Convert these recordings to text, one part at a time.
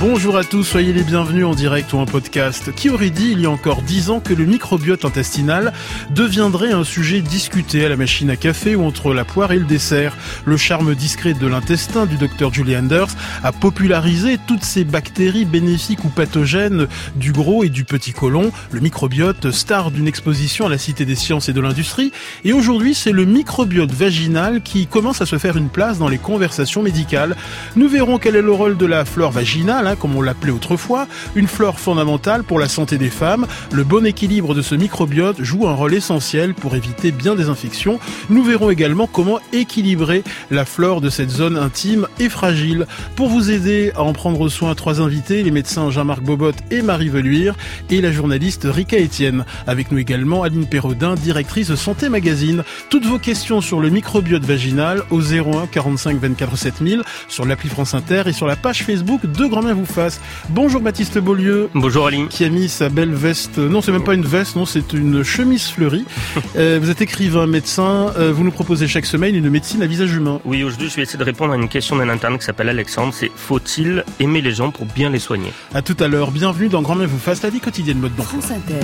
Bonjour à tous, soyez les bienvenus en direct ou en podcast. Qui aurait dit il y a encore dix ans que le microbiote intestinal deviendrait un sujet discuté à la machine à café ou entre la poire et le dessert? Le charme discret de l'intestin du docteur Julie Anders a popularisé toutes ces bactéries bénéfiques ou pathogènes du gros et du petit côlon. Le microbiote, star d'une exposition à la Cité des sciences et de l'industrie. Et aujourd'hui, c'est le microbiote vaginal qui commence à se faire une place dans les conversations médicales. Nous verrons quel est le rôle de la flore vaginale Comme on l'appelait autrefois, une flore fondamentale pour la santé des femmes. Le bon équilibre de ce microbiote joue un rôle essentiel pour éviter bien des infections. Nous verrons également comment équilibrer la flore de cette zone intime et fragile. Pour vous aider à en prendre soin, trois invités, les médecins Jean-Marc Bobot et Marie Veluire et la journaliste Rika Etienne. Avec nous également Aline Perraudin, directrice Santé Magazine. Toutes vos questions sur le microbiote vaginal au 01 45 24 7000 sur l'appli France Inter et sur la page Facebook de Grand vous fasse. Bonjour Baptiste Beaulieu. Bonjour Aline. Qui a mis sa belle veste. Non, c'est même pas une veste, non, c'est une chemise fleurie. Euh, vous êtes écrivain, médecin. Euh, vous nous proposez chaque semaine une médecine à visage humain. Oui, aujourd'hui, je vais essayer de répondre à une question d'un interne qui s'appelle Alexandre. C'est faut-il aimer les gens pour bien les soigner? À tout à l'heure. Bienvenue dans Grand Bien vous fasse, la vie quotidienne mode d'emploi. France Inter.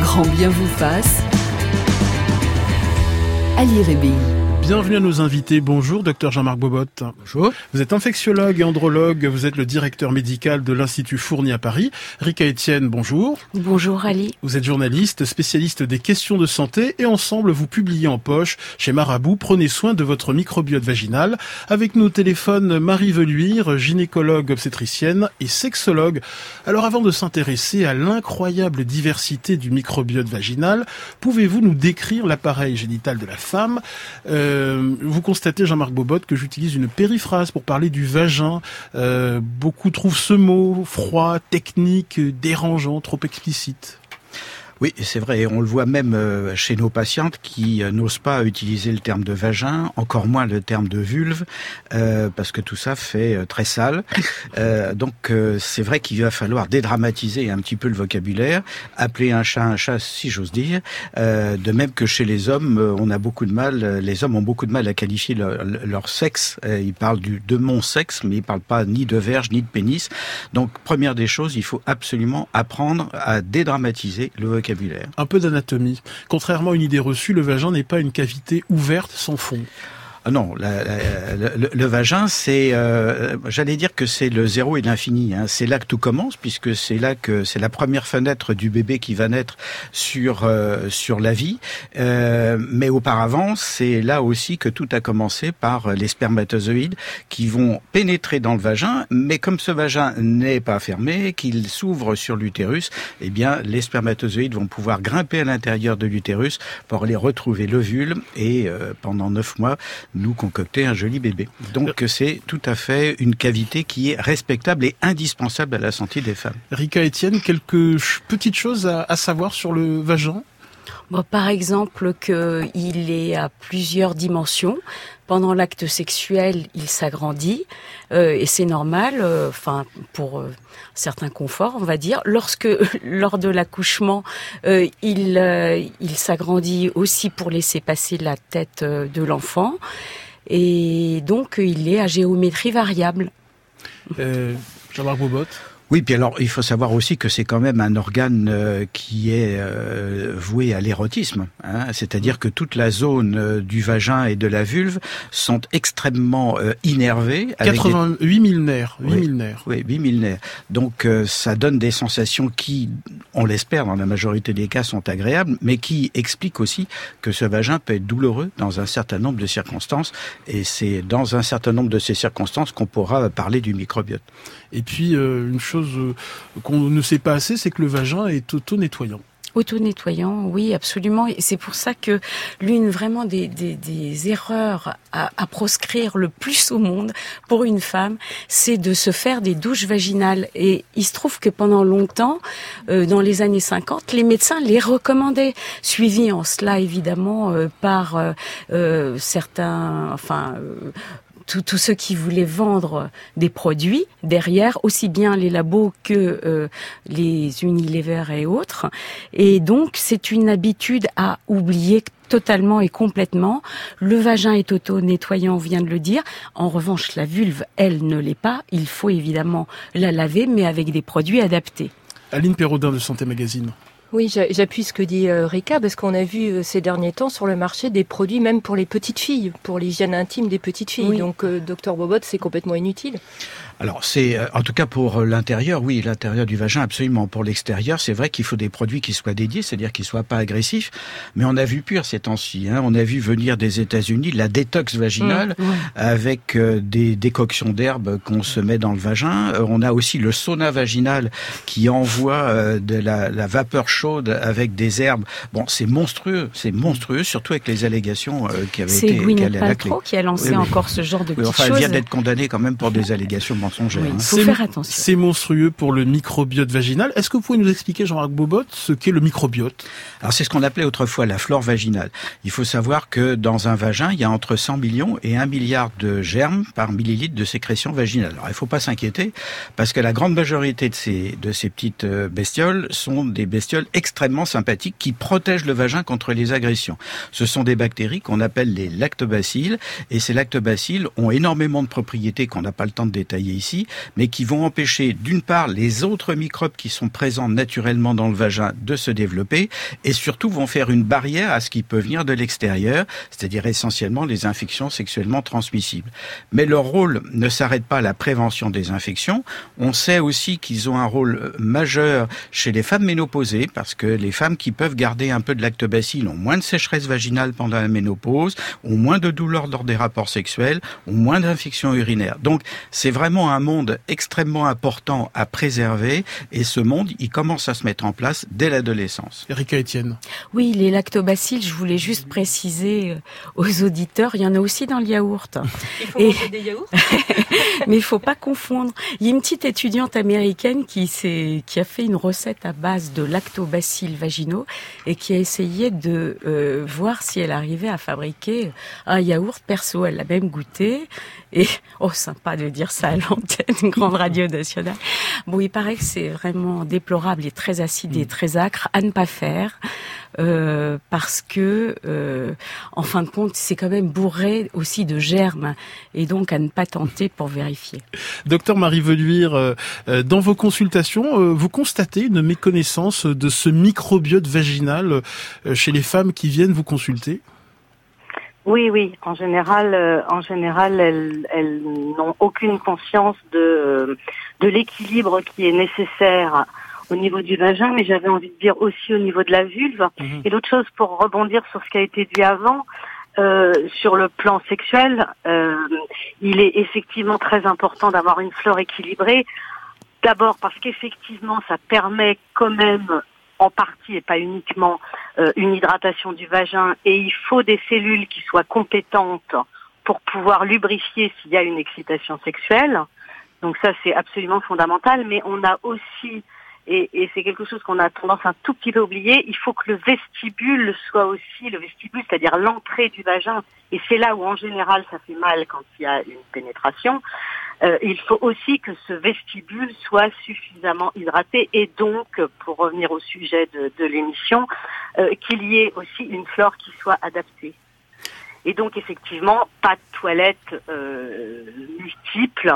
Grand Bien vous fasse. Ali Rébi. Bienvenue à nos invités. Bonjour, docteur Jean-Marc Bobot. Bonjour. Vous êtes infectiologue et andrologue. Vous êtes le directeur médical de l'Institut Fournier à Paris. Rika Etienne, bonjour. Bonjour, Ali. Vous êtes journaliste, spécialiste des questions de santé et ensemble, vous publiez en poche chez Marabout Prenez soin de votre microbiote vaginal. Avec nos téléphones Marie Veluire, gynécologue obstétricienne et sexologue. Alors, avant de s'intéresser à l'incroyable diversité du microbiote vaginal, pouvez-vous nous décrire l'appareil génital de la femme? Euh, euh, vous constatez, Jean-Marc Bobot, que j'utilise une périphrase pour parler du vagin. Euh, beaucoup trouvent ce mot froid, technique, dérangeant, trop explicite. Oui, c'est vrai. On le voit même euh, chez nos patientes qui euh, n'osent pas utiliser le terme de vagin, encore moins le terme de vulve, euh, parce que tout ça fait très sale. donc c'est vrai qu'il va falloir dédramatiser un petit peu le vocabulaire, appeler un chat un chat, si j'ose dire. de même que chez les hommes, on a beaucoup de mal. Les hommes ont beaucoup de mal à qualifier leur, sexe. ils parlent du de mon sexe, mais ils parlent pas ni de verge ni de pénis. Donc première des choses, il faut absolument apprendre à dédramatiser le vocabulaire un peu d'anatomie. Contrairement à une idée reçue, le vagin n'est pas une cavité ouverte sans fond. Ah non, le, vagin, c'est, euh, j'allais dire que c'est le zéro et l'infini. Hein. C'est là que tout commence, puisque c'est là que c'est la première fenêtre du bébé qui va naître sur euh, sur la vie. Euh, mais auparavant, c'est là aussi que tout a commencé par les spermatozoïdes qui vont pénétrer dans le vagin. Mais comme ce vagin n'est pas fermé, qu'il s'ouvre sur l'utérus, eh bien, les spermatozoïdes vont pouvoir grimper à l'intérieur de l'utérus pour aller retrouver l'ovule et pendant neuf mois nous concocter un joli bébé. Donc c'est tout à fait une cavité qui est respectable et indispensable à la santé des femmes. Rika Etienne, quelques petites choses à, savoir sur le vagin? Par exemple, qu'il est à plusieurs dimensions. Pendant l'acte sexuel, il s'agrandit euh, et c'est normal. Euh, enfin, pour euh, certains conforts, on va dire. Lorsque, lors de l'accouchement, il il s'agrandit aussi pour laisser passer la tête de l'enfant et donc il est à géométrie variable. Jean-Marc oui, puis alors il faut savoir aussi que c'est quand même un organe euh, qui est euh, voué à l'érotisme, hein, c'est-à-dire que toute la zone euh, du vagin et de la vulve sont extrêmement innervées. 88 000 nerfs, 8 000 nerfs. Oui, 8 000 nerfs. Donc ça donne des sensations qui, on l'espère, dans la majorité des cas, sont agréables, mais qui expliquent aussi que ce vagin peut être douloureux dans un certain nombre de circonstances, et c'est dans un certain nombre de ces circonstances qu'on pourra parler du microbiote. Et puis une chose euh, qu'on ne sait pas assez, c'est que le vagin est auto-nettoyant. Auto-nettoyant, oui, absolument. Et c'est pour ça que l'une vraiment des, erreurs à, proscrire le plus au monde pour une femme, c'est de se faire des douches vaginales. Et il se trouve que pendant longtemps, euh, dans les années 50, les médecins les recommandaient, suivis en cela évidemment euh, par certains, enfin tous ceux qui voulaient vendre des produits derrière, aussi bien les labos que euh, les Unilever et autres. Et donc, c'est une habitude à oublier totalement et complètement. Le vagin est auto-nettoyant, on vient de le dire. En revanche, la vulve, elle ne l'est pas. Il faut évidemment la laver, mais avec des produits adaptés. Aline Perraudin de Santé Magazine. Oui, j'appuie ce que dit euh, Rika, parce qu'on a vu euh, ces derniers temps sur le marché des produits même pour les petites filles, pour l'hygiène intime des petites filles. Donc, euh, docteur Bobot, c'est complètement inutile. Alors c'est euh, en tout cas pour euh, l'intérieur, oui, l'intérieur du vagin absolument. Pour l'extérieur, c'est vrai qu'il faut des produits qui soient dédiés, c'est-à-dire qui soient pas agressifs. Mais on a vu pire ces temps-ci. Hein. On a vu venir des États-Unis la détox vaginale mmh, avec euh, des décoctions d'herbes qu'on se met dans le vagin. on a aussi le sauna vaginal qui envoie de la, la, vapeur chaude avec des herbes. Bon, c'est monstrueux, c'est monstrueux, surtout avec les allégations qui avaient été. C'est Gwyneth Paltrow qui a lancé encore ce genre de petites enfin, choses. Elle vient d'être condamnée quand même pour des allégations Hein. faut faire attention. C'est monstrueux pour le microbiote vaginal. Est-ce que vous pouvez nous expliquer, Jean-Marc Bobot, ce qu'est le microbiote? Alors c'est ce qu'on appelait autrefois la flore vaginale. Il faut savoir que dans un vagin, il y a entre 100 millions et 1 milliard de germes par millilitre de sécrétion vaginale. Alors il ne faut pas s'inquiéter parce que la grande majorité de ces, de ces petites euh, bestioles sont des bestioles extrêmement sympathiques qui protègent le vagin contre les agressions. Ce sont des bactéries qu'on appelle les lactobacilles et ces lactobacilles ont énormément de propriétés qu'on n'a pas le temps de détailler ici, mais qui vont empêcher d'une part les autres microbes qui sont présents naturellement dans le vagin de se développer et surtout vont faire une barrière à ce qui peut venir de l'extérieur, c'est-à-dire essentiellement les infections sexuellement transmissibles. Mais leur rôle ne s'arrête pas à la prévention des infections. On sait aussi qu'ils ont un rôle majeur chez les femmes ménopausées parce que les femmes qui peuvent garder un peu de lactobacille ont moins de sécheresse vaginale pendant la ménopause, ont moins de douleurs lors des rapports sexuels, ont moins d'infections urinaires. Donc c'est vraiment un monde extrêmement important à préserver et ce monde, il commence à se mettre en place dès l'adolescence. Erika Etienne. Oui, les lactobacilles, je voulais juste préciser euh, aux auditeurs, il y en a aussi dans le yaourt. Il faut et... des yaourts? Mais il faut pas confondre. Il y a une petite étudiante américaine qui, qui a fait une recette à base de lactobacilles vaginaux et qui a essayé de euh, voir si elle arrivait à fabriquer un yaourt perso. Elle l'a même goûté et oh sympa de dire ça à l'antenne, une grande radio nationale. Bon, il paraît que c'est vraiment déplorable et très acide et mm. très acre à ne pas faire. Euh, parce que, euh, en fin de compte, c'est quand même bourré aussi de germes et donc à ne pas tenter pour vérifier. Docteur Marie Veluire, euh, euh dans vos consultations, euh, vous constatez une méconnaissance de ce microbiote vaginal chez les femmes qui viennent vous consulter? Oui, oui. En général, euh, en général, elles, elles n'ont aucune conscience de euh, de l'équilibre qui est nécessaire au niveau du vagin, mais j'avais envie de dire aussi au niveau de la vulve. Mhm. Et l'autre chose, pour rebondir sur ce qui a été dit avant, euh, sur le plan sexuel, euh, il est effectivement très important d'avoir une flore équilibrée. D'abord parce qu'effectivement, ça permet quand même en partie et pas uniquement euh, une hydratation du vagin. Et il faut des cellules qui soient compétentes pour pouvoir lubrifier s'il y a une excitation sexuelle. Donc ça c'est absolument fondamental, mais on a aussi et, et c'est quelque chose qu'on a tendance un tout petit peu oublier, il faut que le vestibule soit aussi le vestibule, c'est-à-dire l'entrée du vagin, et c'est là où en général ça fait mal quand il y a une pénétration, euh, il faut aussi que ce vestibule soit suffisamment hydraté et donc, pour revenir au sujet de, l'émission, euh, qu'il y ait aussi une flore qui soit adaptée. Et donc, effectivement, pas de toilettes euh, multiples.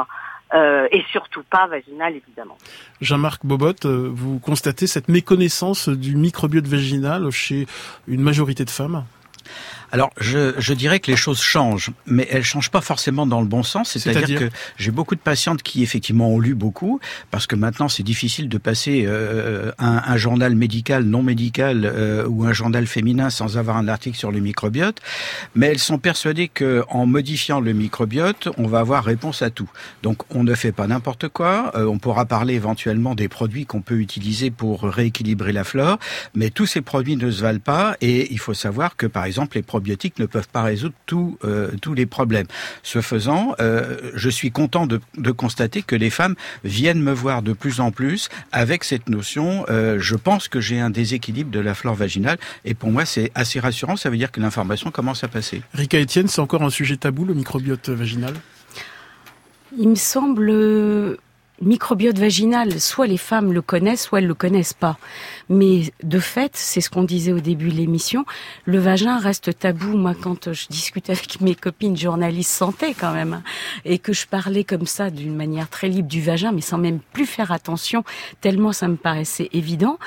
Et surtout pas vaginale, évidemment. Jean-Marc Bobot, vous constatez cette méconnaissance du microbiote vaginal chez une majorité de femmes? Alors, je, je, dirais que les choses changent, mais elles changent pas forcément dans le bon sens. C'est-à-dire que j'ai beaucoup de patientes qui effectivement ont lu beaucoup, parce que maintenant c'est difficile de passer euh, un, un, journal médical, non médical euh, ou un journal féminin sans avoir un article sur le microbiote. Mais elles sont persuadées que en modifiant le microbiote, on va avoir réponse à tout. Donc, on ne fait pas n'importe quoi. Euh, on pourra parler éventuellement des produits qu'on peut utiliser pour rééquilibrer la flore, mais tous ces produits ne se valent pas. Et il faut savoir que, par exemple, les probiotiques ne peuvent pas résoudre tout, euh, tous les problèmes. Ce faisant, euh, je suis content de, de, constater que les femmes viennent me voir de plus en plus avec cette notion. Euh, je pense que j'ai un déséquilibre de la flore vaginale, et pour moi, c'est assez rassurant. Ça veut dire que l'information commence à passer. Rika Etienne, c'est encore un sujet tabou, le microbiote vaginal? Il me semble microbiote vaginal, soit les femmes le connaissent, soit elles le connaissent pas. Mais de fait, c'est ce qu'on disait au début de l'émission, le vagin reste tabou. Moi, quand je discute avec mes copines journalistes santé quand même, et que je parlais comme ça d'une manière très libre du vagin, mais sans même plus faire attention, tellement ça me paraissait évident,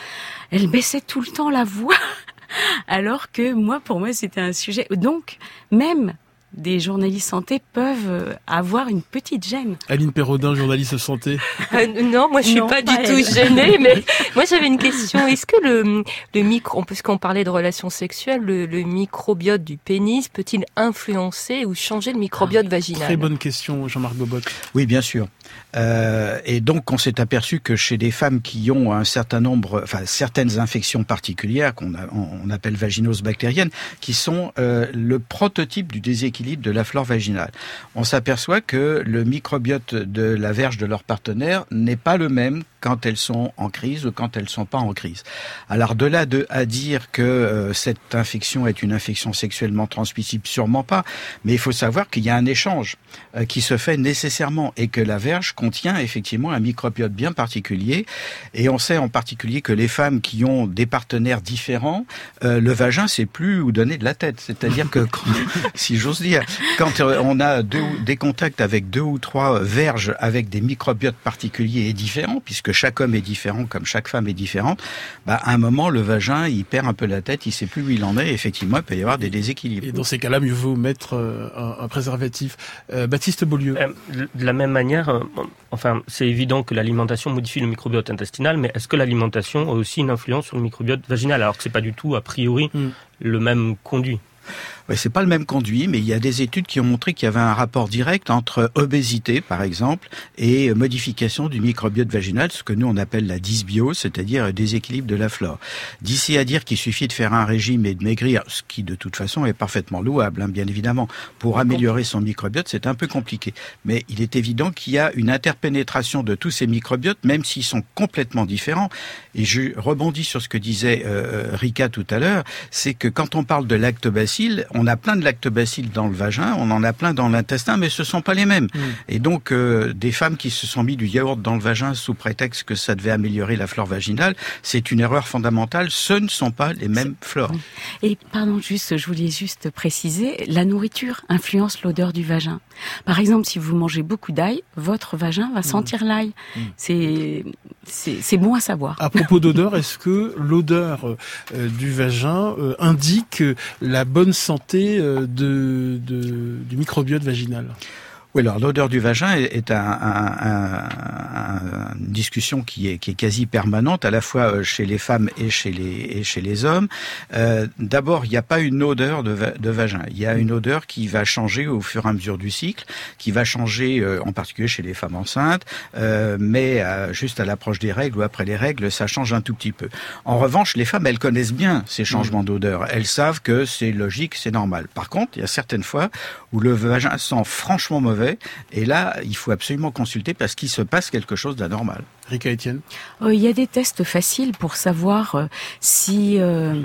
elles baissaient tout le temps la voix. Alors que moi, pour moi, c'était un sujet. Donc, même des journalistes santé peuvent avoir une petite gêne. Aline Perrodin, journaliste santé. Euh, non, moi je suis pas, du tout gênée, mais moi j'avais une question. Est-ce que le, le micro, puisqu'on parlait de relations sexuelles, le, le microbiote du pénis peut-il influencer ou changer le microbiote ah, vaginal? Très bonne question, Jean-Marc Bobot. Oui, bien sûr. Euh, et donc on s'est aperçu que chez des femmes qui ont un certain nombre, enfin certaines infections particulières qu'on on appelle vaginoses bactériennes, qui sont euh, le prototype du déséquilibre de la flore vaginale. On s'aperçoit que le microbiote de la verge de leur partenaire n'est pas le même quand elles sont en crise ou quand elles sont pas en crise. Alors de là de à dire que euh, cette infection est une infection sexuellement transmissible, sûrement pas. Mais il faut savoir qu'il y a un échange euh, qui se fait nécessairement et que la verge contient effectivement un microbiote bien particulier. Et on sait en particulier que les femmes qui ont des partenaires différents, euh, le vagin c'est plus où donner de la tête. C'est-à-dire que, si j'ose dire, quand on a deux, des contacts avec deux ou trois verges avec des microbiotes particuliers et différents, puisque chaque homme est différent, comme chaque femme est différente, bah, à un moment, le vagin, il perd un peu la tête, il sait plus où il en est, et effectivement, il peut y avoir des déséquilibres. Et dans ces cas-là, mieux vaut mettre euh, un, préservatif. Euh, Baptiste Beaulieu. Euh, de la même manière, enfin, c'est évident que l'alimentation modifie le microbiote intestinal, mais est-ce que l'alimentation a aussi une influence sur le microbiote vaginal, alors que c'est pas du tout, a priori, hmm. le même conduit? Ouais, c'est pas le même conduit, mais il y a des études qui ont montré qu'il y avait un rapport direct entre obésité, par exemple, et modification du microbiote vaginal, ce que nous on appelle la dysbiose, c'est-à-dire déséquilibre de la flore. D'ici à dire qu'il suffit de faire un régime et de maigrir, ce qui de toute façon est parfaitement louable, hein, bien évidemment, pour améliorer son microbiote, c'est un peu compliqué. Mais il est évident qu'il y a une interpénétration de tous ces microbiotes, même s'ils sont complètement différents. Et je rebondis sur ce que disait euh, Rika tout à l'heure, c'est que quand on parle de lactobacilles, on a plein de lactobacilles dans le vagin, on en a plein dans l'intestin, mais ce sont pas les mêmes. Mm. Et donc, euh, des femmes qui se sont mis du yaourt dans le vagin sous prétexte que ça devait améliorer la flore vaginale, c'est une erreur fondamentale. Ce ne sont pas les mêmes flores. Et pardon, juste, je voulais juste préciser, la nourriture influence l'odeur du vagin. Par exemple, si vous mangez beaucoup d'ail, votre vagin va mm. sentir l'ail. Mm. C'est c'est bon à savoir. À propos d'odeur, est-ce que l'odeur euh, du vagin euh, indique la bonne santé euh, du microbiote vaginal oui, alors l'odeur du vagin est un, un, un, une discussion qui est, qui est quasi permanente, à la fois euh, chez les femmes et chez les, et chez les hommes. Euh, D'abord, il n'y a pas une odeur de, de, vagin. Il y a une odeur qui va changer au fur et à mesure du cycle, qui va changer euh, en particulier chez les femmes enceintes, euh, mais juste à l'approche des règles ou après les règles, ça change un tout petit peu. En revanche, les femmes, elles connaissent bien ces changements d'odeur. Elles savent que c'est logique, c'est normal. Par contre, il y a certaines fois où le vagin sent franchement mauvais et là, il faut absolument consulter parce qu'il se passe quelque chose d'anormal. Rika Etienne euh, Il y a des tests faciles pour savoir euh, si, euh,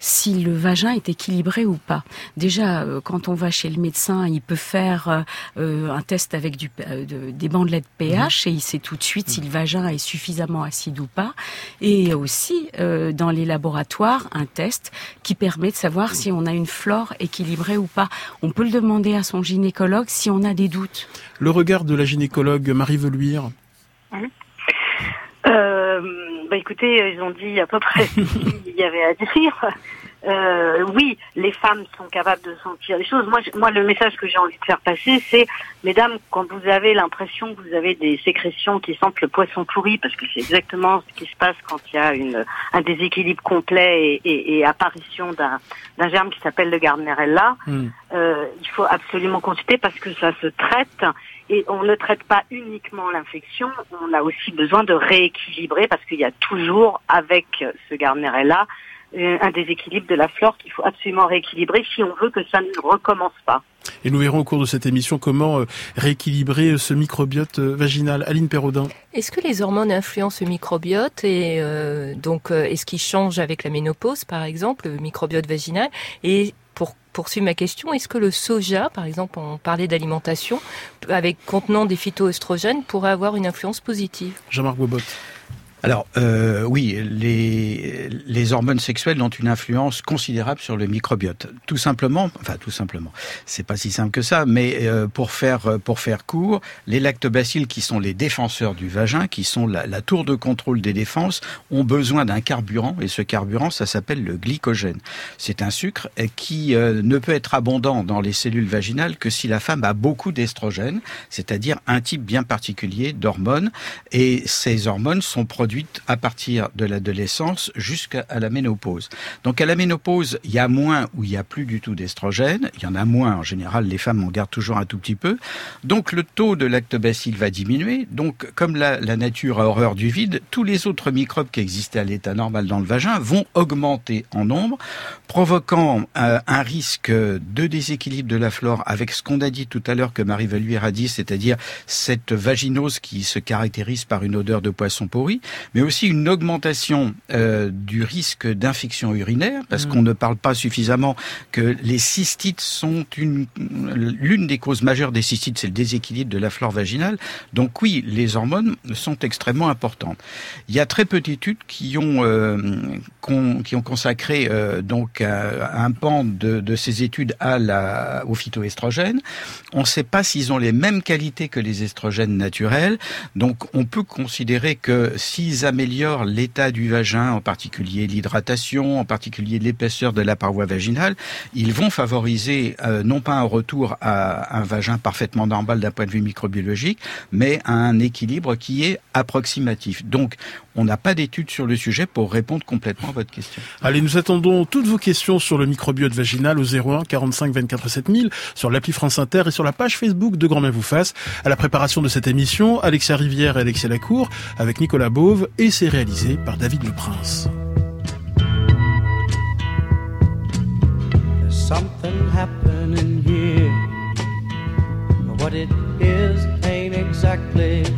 si le vagin est équilibré ou pas. Déjà, quand on va chez le médecin, il peut faire un test avec du, des bandelettes pH mhm. et il sait tout de suite si le vagin est suffisamment acide ou pas. Et aussi, dans les laboratoires, un test qui permet de savoir si on a une flore équilibrée ou pas. On peut le demander à son gynécologue si on a des doutes. Le regard de la gynécologue Marie Veluire euh, bah écoutez, ils ont dit à peu près ce qu'il y avait à dire. euh, oui, les femmes sont capables de sentir les choses. Moi, moi, le message que j'ai envie de faire passer, c'est, mesdames, quand vous avez l'impression que vous avez des sécrétions qui sentent le poisson pourri, parce que c'est exactement ce qui se passe quand il y a une, un déséquilibre complet et, et, apparition d'un germe qui s'appelle le Gardnerella, hmm. euh, il faut absolument consulter parce que ça se traite et on ne traite pas uniquement l'infection, on a aussi besoin de rééquilibrer parce qu'il y a toujours avec ce Gardnerella un déséquilibre de la flore qu'il faut absolument rééquilibrer si on veut que ça ne recommence pas. Et nous verrons au cours de cette émission comment euh, rééquilibrer ce microbiote euh, vaginal. Aline Perraudin. Est-ce que les hormones influencent le microbiote et donc est-ce qu'il change avec la ménopause par exemple, le microbiote vaginal? Et pour poursuivre ma question, est-ce que le soja, par exemple, on parlait d'alimentation, avec contenant des phytoestrogènes, pourrait avoir une influence positive? Jean-Marc Bobot alors euh, oui, les, les hormones sexuelles ont une influence considérable sur le microbiote. Tout simplement, enfin tout simplement, c'est pas si simple que ça, mais euh, pour faire pour faire court, les lactobacilles qui sont les défenseurs du vagin, qui sont la, tour de contrôle des défenses, ont besoin d'un carburant et ce carburant, ça s'appelle le glycogène. C'est un sucre qui euh, ne peut être abondant dans les cellules vaginales que si la femme a beaucoup d'estrogène, c'est-à-dire un type bien particulier d'hormones, et ces hormones sont produites à partir de l'adolescence jusqu'à la ménopause. Donc à la ménopause, il y a moins ou il y a plus du tout d'estrogène. Il y en a moins en général. Les femmes en gardent toujours un tout petit peu. Donc le taux de lactobacille va diminuer. Donc comme la, nature a horreur du vide, tous les autres microbes qui existaient à l'état normal dans le vagin vont augmenter en nombre, provoquant euh, un risque de déséquilibre de la flore avec ce qu'on a dit tout à l'heure que Marie Valuire a dit, c'est-à-dire cette vaginose qui se caractérise par une odeur de poisson pourri mais aussi une augmentation euh, du risque d'infection urinaire, parce mmh. qu'on ne parle pas suffisamment que les cystites sont une l'une des causes majeures des cystites, c'est le déséquilibre de la flore vaginale. Donc oui, les hormones sont extrêmement importantes. Il y a très peu d'études qui ont euh, qui ont consacré euh, donc un pan de, de, ces études à la au phytoestrogène. On ne sait pas s'ils ont les mêmes qualités que les estrogènes naturels. Donc on peut considérer que si ils améliorent l'état du vagin, en particulier l'hydratation, en particulier l'épaisseur de la paroi vaginale, ils vont favoriser euh, non pas un retour à un vagin parfaitement normal d'un point de vue microbiologique, mais un équilibre qui est approximatif. Donc, on n'a pas d'études sur le sujet pour répondre complètement à votre question. Allez, nous attendons toutes vos questions sur le microbiote vaginal au 01 45 24 7000 sur l'appli France Inter et sur la page Facebook de Grand Bien vous fasse. À la préparation de cette émission, Alexia Rivière et Alexia Lacour avec Nicolas Beau et c'est réalisé par David Le Prince. something happening here. What it is ain't exactly clear.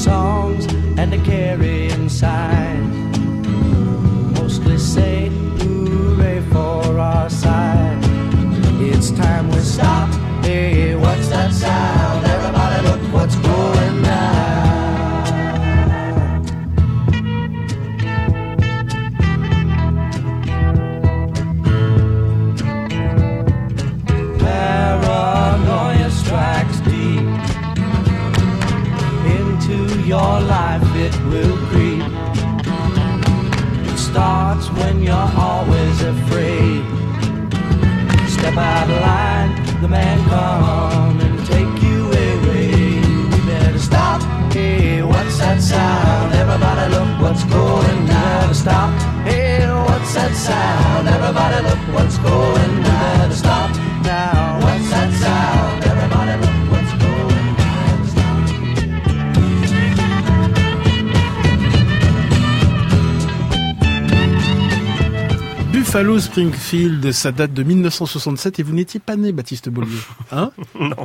songs and they carry inside. Going down. Better stop. Hey, what's that sound? Everybody look what's going down. Better stop now. What's that sound? Everybody look what's going down. Buffalo Springfield, ça date de 1967 et vous n'étiez pas né, Baptiste Beaulieu. Hein? Non.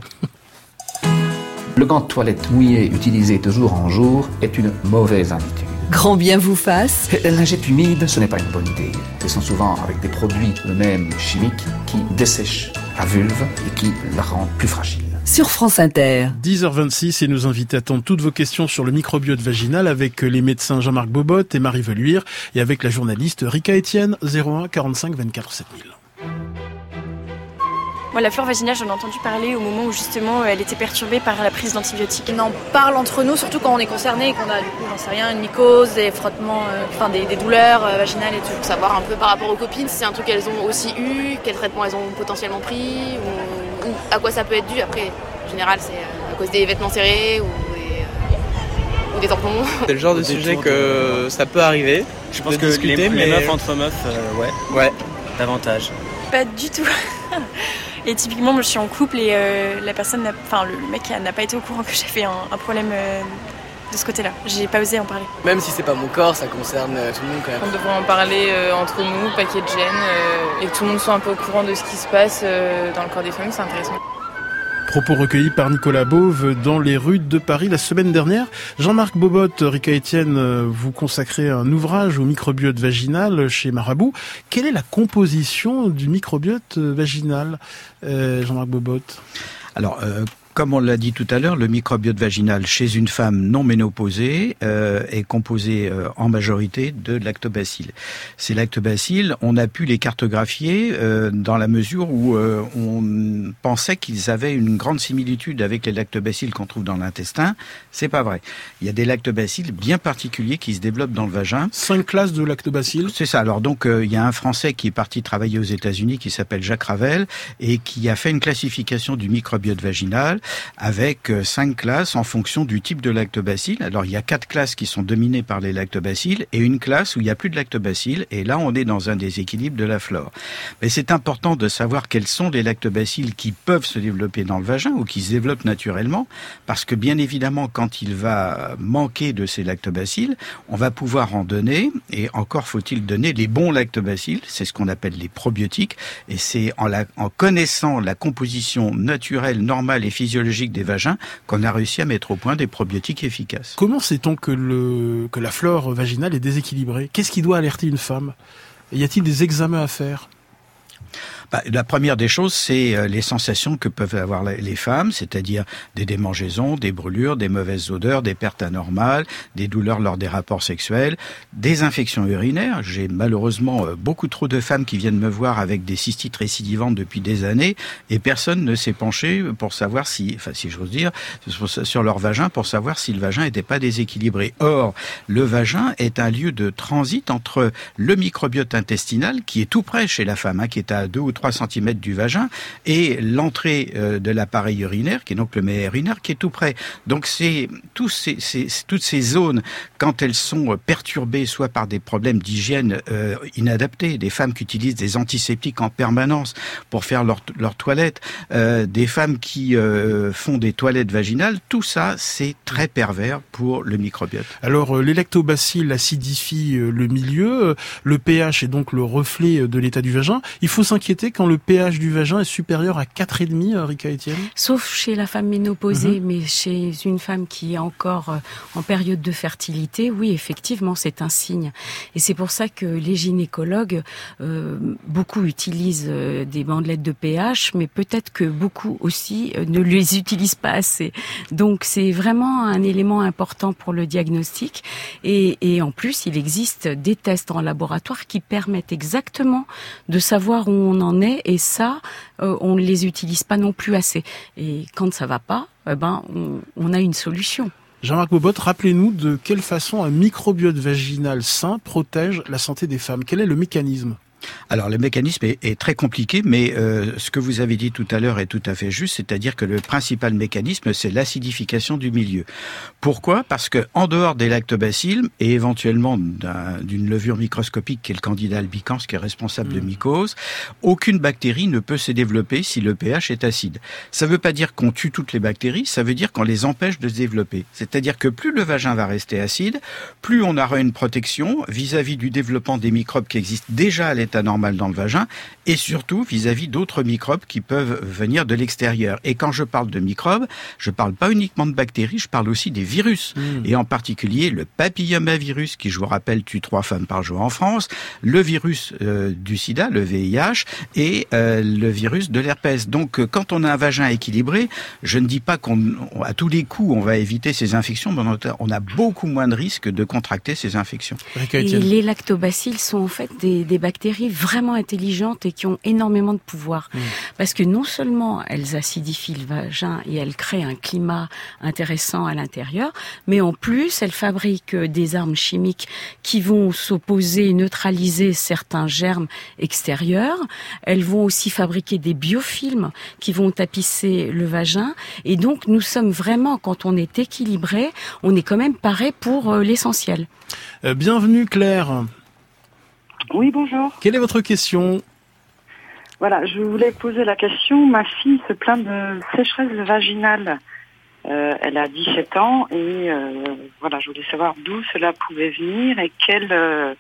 Le gant de toilette mouillé utilisé de jour en jour est une mauvaise habitude. Grand bien vous fasse. La lingette humide, ce n'est pas une bonne idée. Elles sont souvent avec des produits eux-mêmes chimiques qui dessèchent la vulve et qui la rendent plus fragile. Sur France Inter. 10h26 et nous invite à attendre toutes vos questions sur le microbiote vaginal avec les médecins Jean-Marc Bobot et Marie Veluire et avec la journaliste Rika Etienne 01 45 24 7000. Moi, la flore vaginale, j'en ai entendu parler au moment où justement elle était perturbée par la prise d'antibiotiques. On en parle entre nous, surtout quand on est concerné et qu'on a, du coup, j'en sais rien, une mycose, des frottements, euh, enfin des, des douleurs euh, vaginales et tout. Pour savoir un peu par rapport aux copines, si c'est un truc qu'elles ont aussi eu, quel traitement elles ont potentiellement pris, ou, ou à quoi ça peut être dû. Après, en général, c'est euh, à cause des vêtements serrés ou des, ou des tampons. C'est le genre de sujet que ça peut arriver. Je pense que discuter, les, mais les meufs entre meufs, euh, ouais, ouais. davantage. Pas du tout. Et typiquement, moi, je suis en couple et euh, la personne, n'a- enfin le, le mec n'a pas été au courant que j'avais un, un problème euh, de ce côté-là. J'ai pas osé en parler. Même si c'est pas mon corps, ça concerne euh, tout le monde quand même. On devrait en parler euh, entre nous, paquet de gènes, euh, et que tout le monde soit un peu au courant de ce qui se passe euh, dans le corps des femmes, c'est intéressant. Propos recueillis par Nicolas Beauve dans les rues de Paris la semaine dernière. Jean-Marc Bobot, Rika Etienne, vous consacrez un ouvrage au microbiote vaginal chez Marabout. Quelle est la composition du microbiote vaginal, euh, Jean-Marc Bobot Alors, euh, comme on l'a dit tout à l'heure, le microbiote vaginal chez une femme non ménopausée euh, est composé euh, en majorité de lactobacilles. Ces lactobacilles, on a pu les cartographier euh, dans la mesure où euh, on pensait qu'ils avaient une grande similitude avec les lactobacilles qu'on trouve dans l'intestin. C'est pas vrai. Il y a des lactobacilles bien particuliers qui se développent dans le vagin. Cinq classes de lactobacilles. C'est ça. Alors donc, euh, il y a un Français qui est parti travailler aux États-Unis qui s'appelle Jacques Ravel et qui a fait une classification du microbiote vaginal avec euh, cinq classes en fonction du type de lactobacille. Alors il y a quatre classes qui sont dominées par les lactobacilles et une classe où il n'y a plus de lactobacilles et là on est dans un déséquilibre de la flore. Mais c'est important de savoir quels sont les lactobacilles qui peuvent se développer dans le vagin ou qui se développent naturellement parce que bien évidemment quand il va manquer de ces lactobacilles, on va pouvoir en donner et encore faut-il donner les bons lactobacilles, c'est ce qu'on appelle les probiotiques et c'est en, en connaissant la composition naturelle, normale et physiologique des vagins qu'on a réussi à mettre au point des probiotiques efficaces. Comment sait-on que, la flore vaginale est déséquilibrée? Qu'est-ce qui doit alerter une femme? Y a-t-il des examens à faire? Bah, la première des choses, c'est euh, les sensations que peuvent avoir les femmes, c'est-à-dire des démangeaisons, des brûlures, des mauvaises odeurs, des pertes anormales, des douleurs lors des rapports sexuels, des infections urinaires. J'ai malheureusement euh, beaucoup trop de femmes qui viennent me voir avec des cystites récidivantes depuis des années et personne ne s'est penché pour savoir si, enfin si j'ose dire, sur leur vagin pour savoir si le vagin n'était pas déséquilibré. Or, le vagin est un lieu de transit entre le microbiote intestinal qui est tout près chez la femme, hein, qui est à 2 ou 3 cm du vagin, et l'entrée euh, de l'appareil urinaire, qui est donc le méa urinaire, qui est tout près. Donc c'est ces, toutes ces zones, quand elles sont euh, perturbées, soit par des problèmes d'hygiène euh, inadaptés, des femmes qui utilisent des antiseptiques en permanence pour faire leur, leur toilette, euh, des femmes qui euh, font des toilettes vaginales, tout ça c'est très pervers pour le microbiote. Alors, acidifient euh, le milieu. Le pH est donc le reflet de l'état du vagin. Il faut s'inquiéter quand le pH du vagin est supérieur à 4,5, euh, Rika Etienne Sauf chez la femme ménopausée, Mhm. mais chez une femme qui est encore euh, en période de fertilité, oui, effectivement, c'est un signe. Et c'est pour ça que les gynécologues, euh, beaucoup utilisent des bandelettes de pH, mais peut-être que beaucoup aussi ne les utilisent pas assez. Donc c'est vraiment un élément important pour le diagnostic. Et, et en plus, il existe des tests en laboratoire qui permettent exactement de savoir où on en Et ça, euh, on ne les utilise pas non plus assez. Et quand ça va pas, eh ben, on, on a une solution. Jean-Marc Bobot, rappelez-nous de quelle façon un microbiote vaginal sain protège la santé des femmes. Quel est le mécanisme? Alors le mécanisme est, très compliqué, mais euh, ce que vous avez dit tout à l'heure est tout à fait juste, c'est-à-dire que le principal mécanisme, c'est l'acidification du milieu. Pourquoi? Parce que en dehors des lactobacilles et éventuellement d'une levure microscopique qui est le candida albicans, qui est responsable de mmh. mycose, aucune bactérie ne peut se développer si le pH est acide. Ça ne veut pas dire qu'on tue toutes les bactéries, ça veut dire qu'on les empêche de se développer. C'est-à-dire que plus le vagin va rester acide, plus on aura une protection vis-à-vis -vis du développement des microbes qui existent déjà à l'état normal dans le vagin, et surtout vis-à-vis d'autres microbes qui peuvent venir de l'extérieur. Et quand je parle de microbes, je parle pas uniquement de bactéries, je parle aussi des virus, hmm. et en particulier le papillomavirus, qui je vous rappelle tue trois femmes par jour en France, le virus euh, du sida, le VIH, et euh, le virus de l'herpès. Donc euh, quand on a un vagin équilibré, je ne dis pas qu'on à tous les coups on va éviter ces infections, mais on a beaucoup moins de risques de contracter ces infections. Et les lactobacilles sont en fait des, des bactéries vraiment intelligentes et qui ont énormément de pouvoir. Mmh. Parce que non seulement elles acidifient le vagin et elles créent un climat intéressant à l'intérieur, mais en plus elles fabriquent des armes chimiques qui vont s'opposer, neutraliser certains germes extérieurs. Elles vont aussi fabriquer des biofilms qui vont tapisser le vagin. Et donc nous sommes vraiment, quand on est équilibré, on est quand même paré pour euh, l'essentiel. Euh, bienvenue Claire. Oui, bonjour. Quelle est votre question Voilà, je voulais poser la question. Ma fille se plaint de sécheresse vaginale. Euh, elle a 17 ans et euh, voilà, je voulais savoir d'où cela pouvait venir et quel, euh,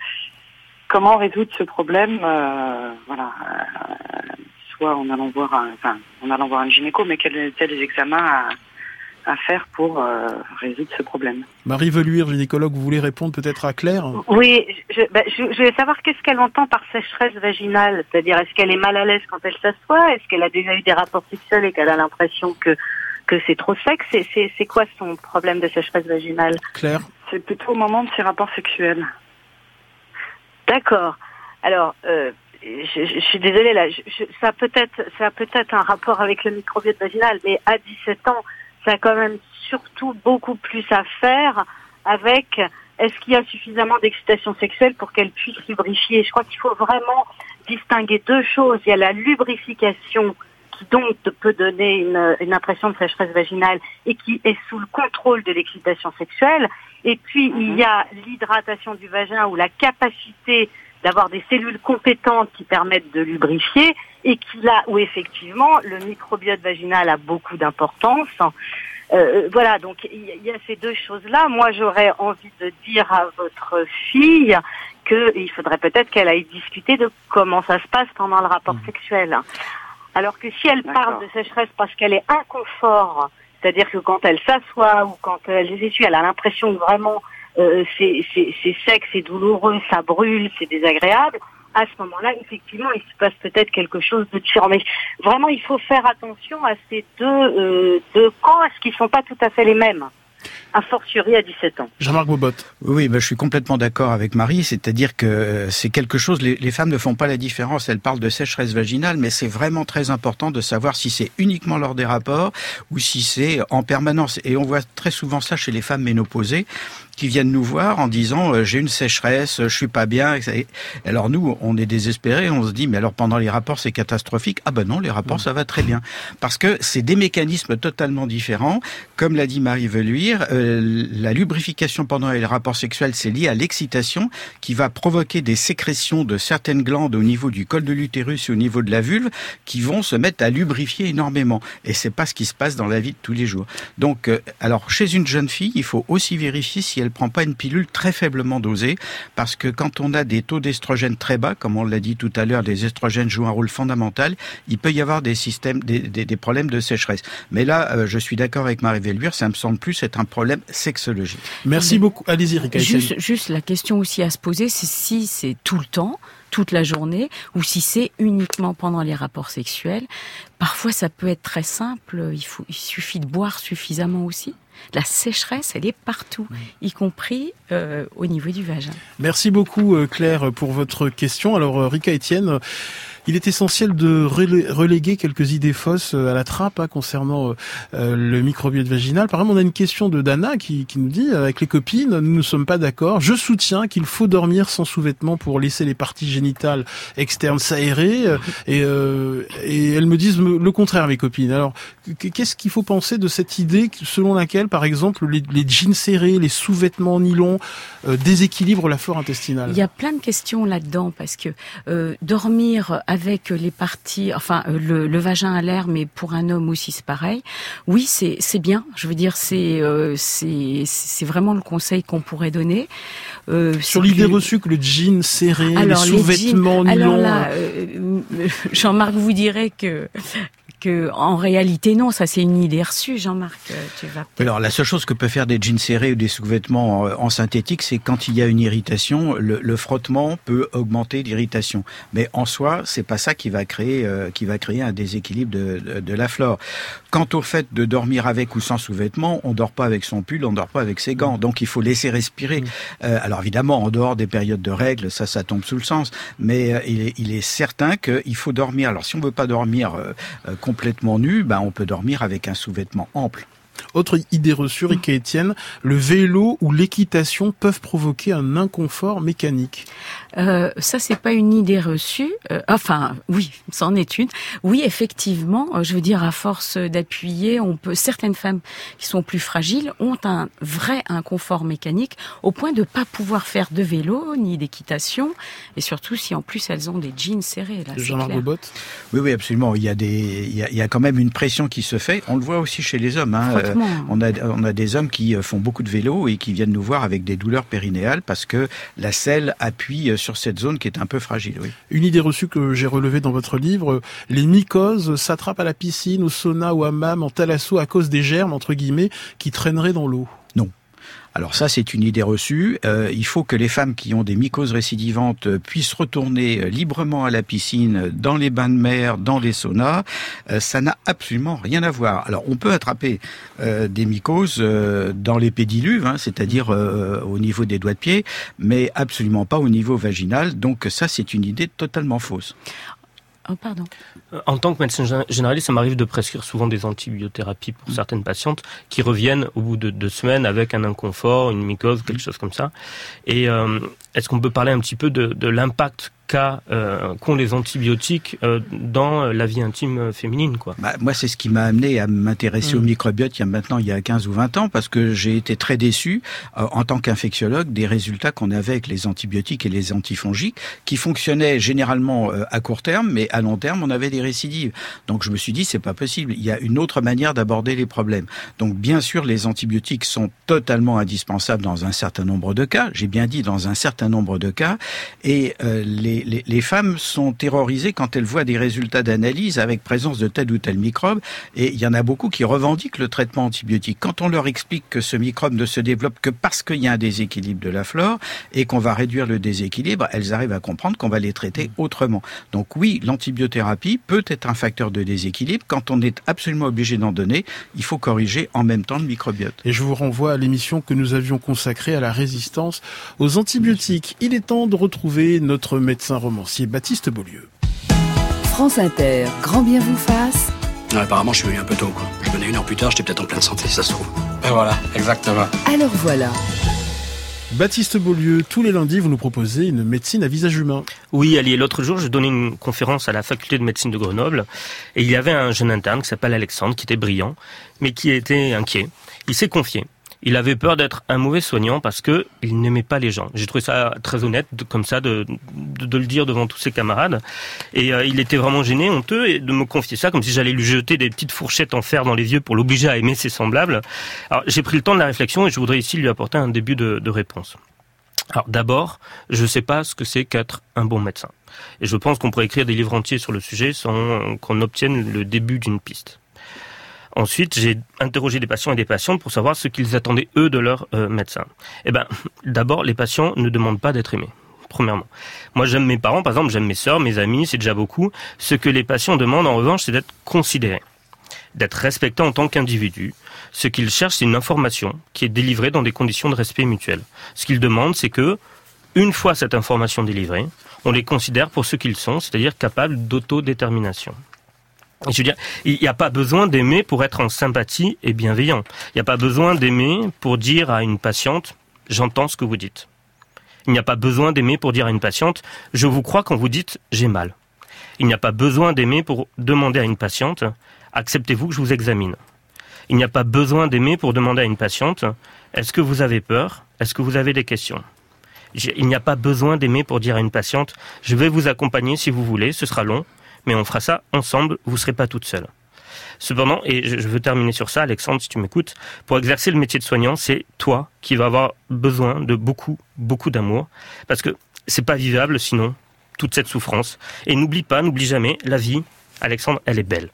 comment résoudre ce problème. voilà, soit en allant voir, un, enfin, en allant voir un gynéco, mais quels étaient les examens à, à faire pour euh, résoudre ce problème. Marie Veluire, gynécologue, vous voulez répondre peut-être à Claire Oui, je, ben, je, je, vais savoir qu'est-ce qu'elle entend par sécheresse vaginale. C'est-à-dire, est-ce qu'elle est mal à l'aise quand elle s'assoit? Est-ce qu'elle a déjà eu des rapports sexuels et qu'elle a l'impression que que c'est trop sec? C'est quoi son problème de sécheresse vaginale? Claire C'est plutôt au moment de ses rapports sexuels. D'accord. Alors, euh, je, je, suis désolée là, ça peut être ça peut être un rapport avec le microbiote vaginal, mais à 17 ans, ça a quand même surtout beaucoup plus à faire avec est-ce qu'il y a suffisamment d'excitation sexuelle pour qu'elle puisse lubrifier? Je crois qu'il faut vraiment distinguer deux choses. Il y a la lubrification qui donc peut donner une, une impression de sécheresse vaginale et qui est sous le contrôle de l'excitation sexuelle. Et puis il y a l'hydratation du vagin ou la capacité d'avoir des cellules compétentes qui permettent de lubrifier et qui là où effectivement le microbiote vaginal a beaucoup d'importance. Euh, voilà, donc il y, a ces deux choses-là. Moi, j'aurais envie de dire à votre fille qu'il faudrait peut-être qu'elle aille discuter de comment ça se passe pendant le rapport mmh. sexuel. Alors que si elle parle de sécheresse parce qu'elle est inconfort, c'est-à-dire que quand elle s'assoit ou quand elle les essuie, elle a l'impression que vraiment euh, c'est sec, c'est douloureux, ça brûle, c'est désagréable, à ce moment-là, effectivement, il se passe peut-être quelque chose de différent. Mais vraiment, il faut faire attention à ces deux, euh, deux ne sont pas tout à fait les mêmes a fortiori à 17 ans. Jean-Marc Bobot. Oui, ben, je suis complètement d'accord avec Marie, c'est-à-dire que euh, c'est quelque chose, les, les, femmes ne font pas la différence, elles parlent de sécheresse vaginale, mais c'est vraiment très important de savoir si c'est uniquement lors des rapports ou si c'est en permanence. Et on voit très souvent ça chez les femmes ménopausées qui viennent nous voir en disant euh, j'ai une sécheresse, je suis pas bien. Alors nous, on est désespérés, on se dit mais alors pendant les rapports c'est catastrophique. Ah ben non, les rapports ça va très bien parce que c'est des mécanismes totalement différents. Comme l'a dit Marie Veluire, euh, la lubrification pendant les rapports sexuels c'est lié à l'excitation qui va provoquer des sécrétions de certaines glandes au niveau du col de l'utérus et au niveau de la vulve qui vont se mettre à lubrifier énormément. Et c'est pas ce qui se passe dans la vie de tous les jours. Donc euh, alors chez une jeune fille, il faut aussi vérifier si elle prend pas une pilule très faiblement dosée, parce que quand on a des taux d'estrogène très bas, comme on l'a dit tout à l'heure, les estrogènes jouent un rôle fondamental, il peut y avoir des systèmes, des, problèmes de sécheresse. Mais là, euh, je suis d'accord avec Marie Velluire, ça me semble plus être un problème sexologique. Merci beaucoup. Allez-y, Rika. Juste, juste la question aussi à se poser, c'est si c'est tout le temps, toute la journée ou si c'est uniquement pendant les rapports sexuels. Parfois, ça peut être très simple. Il, faut, il suffit de boire suffisamment aussi. La sécheresse, elle est partout, y compris euh, au niveau du vagin. Merci beaucoup, euh, Claire, pour votre question. Alors, euh, Rika Etienne, Il est essentiel de reléguer quelques idées fausses à la trappe hein, concernant le microbiote vaginal. Par exemple, on a une question de Dana qui, qui nous dit, avec les copines, nous ne sommes pas d'accord. Je soutiens qu'il faut dormir sans sous-vêtements pour laisser les parties génitales externes s'aérer. Et, et elles me disent le contraire, mes copines. Alors, qu'est-ce qu'il faut penser de cette idée selon laquelle, par exemple, les, jeans serrés, les sous-vêtements en nylon euh, déséquilibrent la flore intestinale? Il y a plein de questions là-dedans parce que euh, dormir avec les parties, enfin euh, le, le, vagin à l'air, mais pour un homme aussi c'est pareil. Oui, c'est c'est bien. Je veux dire, c'est euh, c'est c'est vraiment le conseil qu'on pourrait donner. Euh, Sur l'idée reçue que le jean serré, les sous-vêtements nylon. Alors là, Jean-Marc vous dirait que en réalité non, ça c'est une idée reçue, Jean-Marc. Euh, tu vas. Alors la seule chose que peut faire des jeans serrés ou des sous-vêtements en, synthétique, c'est quand il y a une irritation, le, frottement peut augmenter l'irritation. Mais en soi, c'est pas ça qui va créer euh, qui va créer un déséquilibre de, de, la flore. Quant au fait de dormir avec ou sans sous-vêtements, on dort pas avec son pull, on dort pas avec ses gants. Donc il faut laisser respirer. Euh, alors évidemment, en dehors des périodes de règles, ça, ça tombe sous le sens. Mais il, est, il est certain qu'il faut dormir. Alors si on veut pas dormir complètement nu, ben on peut dormir avec un sous-vêtement ample. Autre idée reçue, Rick et Étienne, le vélo ou l'équitation peuvent provoquer un inconfort mécanique. Euh, ça, c'est pas une idée reçue. Euh, enfin, oui, c'en est une. Oui, effectivement, euh, je veux dire, à force d'appuyer, on peut. Certaines femmes qui sont plus fragiles ont un vrai inconfort mécanique au point de pas pouvoir faire de vélo ni d'équitation, et surtout si en plus elles ont des jeans serrés. Là, Jean-Marc Oui, oui, absolument. Il y a des, il y a, il y a, quand même une pression qui se fait. On le voit aussi chez les hommes. Hein. Euh, on a, on a des hommes qui font beaucoup de vélo et qui viennent nous voir avec des douleurs périnéales parce que la selle appuie sur cette zone qui est un peu fragile. Oui. Une idée reçue que j'ai relevée dans votre livre, les mycoses s'attrapent à la piscine, au sauna ou à hammam en talasso à cause des germes, entre guillemets, qui traîneraient dans l'eau. Non. Alors ça, c'est une idée reçue. Euh, il faut que les femmes qui ont des mycoses récidivantes euh, puissent retourner euh, librement à la piscine, dans les bains de mer, dans les saunas. ça n'a absolument rien à voir. Alors on peut attraper des mycoses dans les pédiluves, hein, c'est-à-dire au niveau des doigts de pied, mais absolument pas au niveau vaginal. Donc ça, c'est une idée totalement fausse. Oh, pardon. Euh, en tant que médecin généraliste, ça m'arrive de prescrire souvent des antibiothérapies pour mm. certaines patientes qui reviennent au bout de deux semaines avec un inconfort, une mycose, quelque chose comme ça. Et euh, est-ce qu'on peut parler un petit peu de, de l'impact cas euh, qu'ont les antibiotiques euh, dans la vie intime féminine. Quoi. Bah, moi, c'est ce qui m'a amené à m'intéresser au mm. microbiote il y a maintenant il y a 15 ou 20 ans, parce que j'ai été très déçu euh, en tant qu'infectiologue des résultats qu'on avait avec les antibiotiques et les antifongiques, qui fonctionnaient généralement euh, à court terme, mais à long terme, on avait des récidives. Donc je me suis dit, c'est pas possible. Il y a une autre manière d'aborder les problèmes. Donc bien sûr, les antibiotiques sont totalement indispensables dans un certain nombre de cas. J'ai bien dit dans un certain nombre de cas, et les les, femmes sont terrorisées quand elles voient des résultats d'analyse avec présence de tel ou tel microbe. Et il y en a beaucoup qui revendiquent le traitement antibiotique. Quand on leur explique que ce microbe ne se développe que parce qu'il y a un déséquilibre de la flore et qu'on va réduire le déséquilibre, elles arrivent à comprendre qu'on va les traiter autrement. Donc oui, l'antibiothérapie peut être un facteur de déséquilibre. Quand on est absolument obligé d'en donner, il faut corriger en même temps le microbiote. Et je vous renvoie à l'émission que nous avions consacrée à la résistance aux antibiotiques. Il est temps de retrouver notre médecin romancier Baptiste Beaulieu. France Inter, grand bien vous fasse. apparemment, je suis venu un peu tôt. Quoi. Je venais une heure plus tard, j'étais peut-être en pleine santé, ça se trouve. Et voilà, exactement. Alors voilà. Baptiste Beaulieu, tous les lundis, vous nous proposez une médecine à visage humain. Oui, Ali, l'autre jour, je donnais une conférence à la faculté de médecine de Grenoble, et il y avait un jeune interne qui s'appelle Alexandre, qui était brillant, mais qui était inquiet. Il s'est confié il avait peur d'être un mauvais soignant parce que il n'aimait pas les gens. J'ai trouvé ça très honnête, comme ça, de, le dire devant tous ses camarades. Et euh, il était vraiment gêné, honteux, et de me confier ça, comme si j'allais lui jeter des petites fourchettes en fer dans les yeux pour l'obliger à aimer ses semblables. Alors j'ai pris le temps de la réflexion et je voudrais ici lui apporter un début de, de réponse. Alors d'abord, je ne sais pas ce que c'est qu'être un bon médecin. Et je pense qu'on pourrait écrire des livres entiers sur le sujet sans qu'on obtienne le début d'une piste. Ensuite, j'ai interrogé des patients et des patientes pour savoir ce qu'ils attendaient eux de leur euh, médecin. Eh ben, d'abord, les patients ne demandent pas d'être aimés. Premièrement, moi j'aime mes parents, par exemple, j'aime mes sœurs, mes amis, c'est déjà beaucoup. Ce que les patients demandent en revanche, c'est d'être considérés, d'être respectés en tant qu'individus. Ce qu'ils cherchent, c'est une information qui est délivrée dans des conditions de respect mutuel. Ce qu'ils demandent, c'est que, une fois cette information délivrée, On les considère pour ce qu'ils sont, c'est-à-dire capables d'autodétermination. Je veux dire, il n'y a pas besoin d'aimer pour être en sympathie et bienveillant. Il n'y a pas besoin d'aimer pour dire à une patiente, j'entends ce que vous dites. Il n'y a pas besoin d'aimer pour dire à une patiente, je vous crois quand vous dites, j'ai mal. Il n'y a pas besoin d'aimer pour demander à une patiente, acceptez-vous que je vous examine. Il n'y a pas besoin d'aimer pour demander à une patiente, est-ce que vous avez peur? Est-ce que vous avez des questions? Il n'y a pas besoin d'aimer pour dire à une patiente, je vais vous accompagner si vous voulez, ce sera long, mais on fera ça ensemble, vous ne serez pas toute seule. Cependant, et je veux terminer sur ça, Alexandre, si tu m'écoutes, pour exercer le métier de soignant, c'est toi qui vas avoir besoin de beaucoup, beaucoup d'amour, parce que c'est pas vivable sinon toute cette souffrance. Et n'oublie pas, n'oublie jamais, la vie, Alexandre, elle est belle.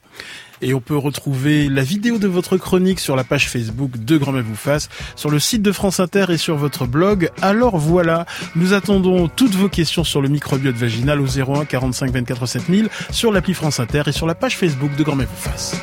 Et on peut retrouver la vidéo de votre chronique sur la page Facebook de Grand Mère vous fasse, sur le site de France Inter et sur votre blog. Alors voilà, nous attendons toutes vos questions sur le microbiote vaginal au 01 45 24 7000 sur l'appli France Inter et sur la page Facebook de Grand Mère vous fasse.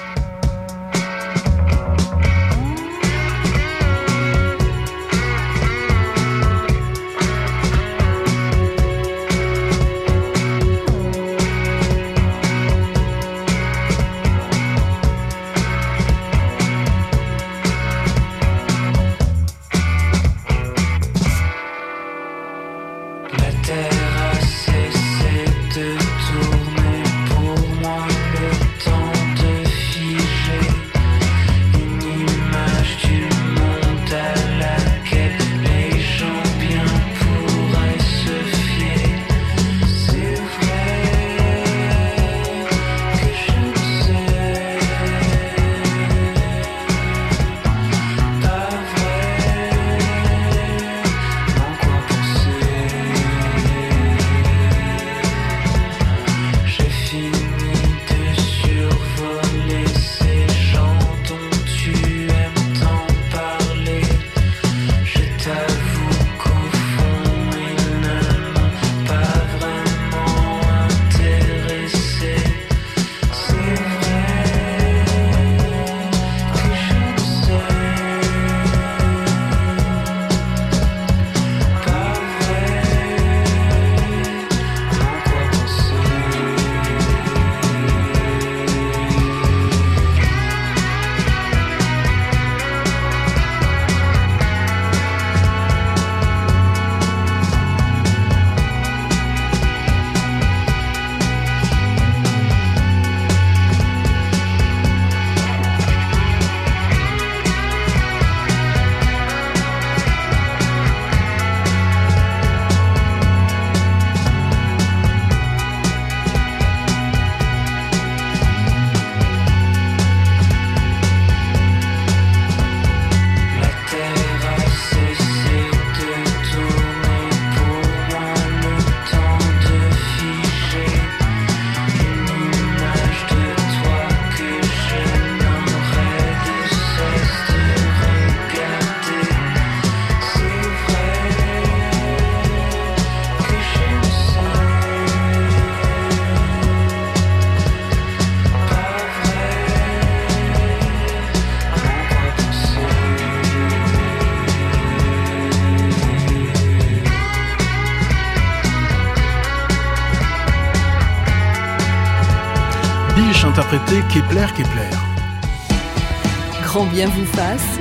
Kepler Kepler. Grand bien vous fasse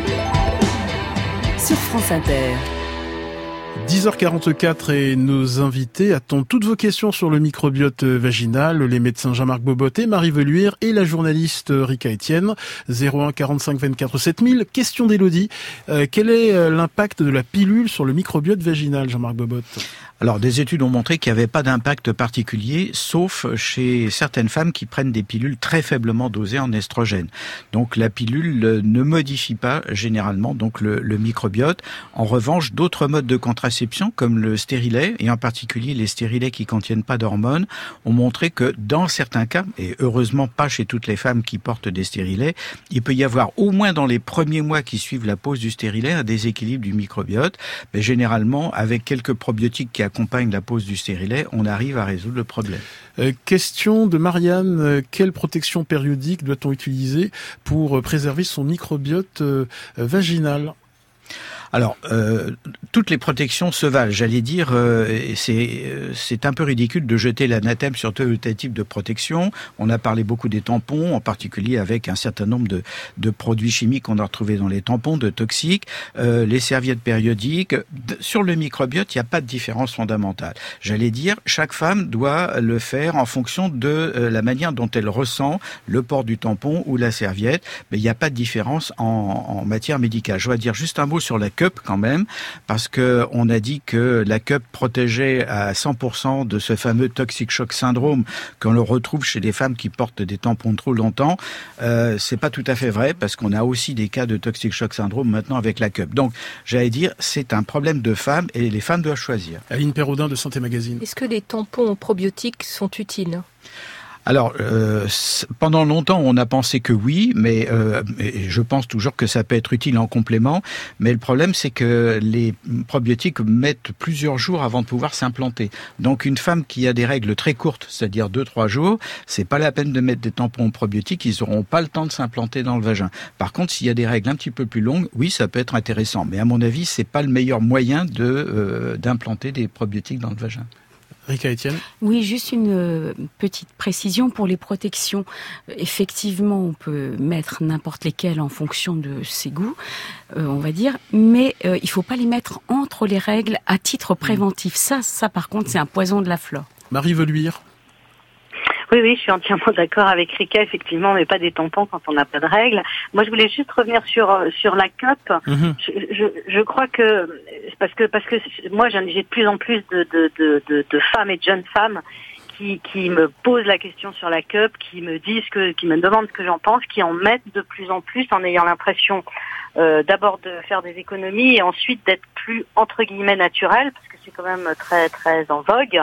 sur France Inter. 10h44 et nos invités attendent toutes vos questions sur le microbiote vaginal, les médecins Jean-Marc Boboté, Marie Veluire et la journaliste Rika Etienne. 01 45 24 7000. Question d'Elodie. Euh, quel est euh, l'impact de la pilule sur le microbiote vaginal, Jean-Marc Bobot alors, des études ont montré qu'il n'y avait pas d'impact particulier, sauf chez certaines femmes qui prennent des pilules très faiblement dosées en estrogène. Donc, la pilule ne modifie pas généralement donc le, le microbiote. En revanche, d'autres modes de contraception, comme le stérilet, et en particulier les stérilets qui contiennent pas d'hormones, ont montré que dans certains cas, et heureusement pas chez toutes les femmes qui portent des stérilets, il peut y avoir au moins dans les premiers mois qui suivent la pose du stérilet un déséquilibre du microbiote, mais généralement avec quelques probiotiques qui accompagne la pose du stérilet, on arrive à résoudre le problème. Euh, question de Marianne, euh, quelle protection périodique doit-on utiliser pour euh, préserver son microbiote vaginal? Alors, euh, toutes les protections se valent. J'allais dire, euh, c'est euh, c'est un peu ridicule de jeter l'anathème sur tel tel type de protection. On a parlé beaucoup des tampons, en particulier avec un certain nombre de, de produits chimiques qu'on a retrouvés dans les tampons, de toxiques, euh, les serviettes périodiques. Sur le microbiote, il n'y a pas de différence fondamentale. J'allais dire, chaque femme doit le faire en fonction de euh, la manière dont elle ressent le port du tampon ou la serviette, mais il n'y a pas de différence en, en matière médicale. Je dois dire juste un mot sur la cup quand même, parce que on a dit que la cup protégeait à 100% de ce fameux toxic shock syndrome qu'on le retrouve chez les femmes qui portent des tampons trop longtemps. Euh, c'est pas tout à fait vrai parce qu'on a aussi des cas de toxic shock syndrome maintenant avec la cup. Donc, j'allais dire, c'est un problème de femmes et les femmes doivent choisir. Aline Perraudin de Santé Magazine. Est-ce que les tampons probiotiques sont utiles? Alors, euh, pendant longtemps, on a pensé que oui, mais euh, je pense toujours que ça peut être utile en complément. Mais le problème, c'est que les probiotiques mettent plusieurs jours avant de pouvoir s'implanter. Donc, une femme qui a des règles très courtes, c'est-à-dire deux trois jours, c'est pas la peine de mettre des tampons probiotiques. Ils auront pas le temps de s'implanter dans le vagin. Par contre, s'il y a des règles un petit peu plus longues, oui, ça peut être intéressant. Mais à mon avis, c'est pas le meilleur moyen de euh, d'implanter des probiotiques dans le vagin. Rika Etienne Oui, juste une euh, petite précision pour les protections. Euh, Effectivement, on peut mettre n'importe lesquelles en fonction de ses goûts, euh, on va dire, mais euh, il faut pas les mettre entre les règles à titre préventif. Ça, ça par contre, c'est un poison de la flore. Marie Veluire Oui, oui, je suis entièrement d'accord avec Rika, effectivement, mais pas des tampons quand on n'a pas de règles. Moi, je voulais juste revenir sur euh, sur la cup. Mhm. Je, je, je crois que parce que parce que moi, j'ai de plus en plus de de, de, de, de femmes et de jeunes femmes qui qui me posent la question sur la cup, qui me disent que qui me demandent ce que j'en pense, qui en mettent de plus en plus en ayant l'impression euh, d'abord de faire des économies et ensuite d'être plus entre guillemets naturel parce que c'est quand même très très en vogue.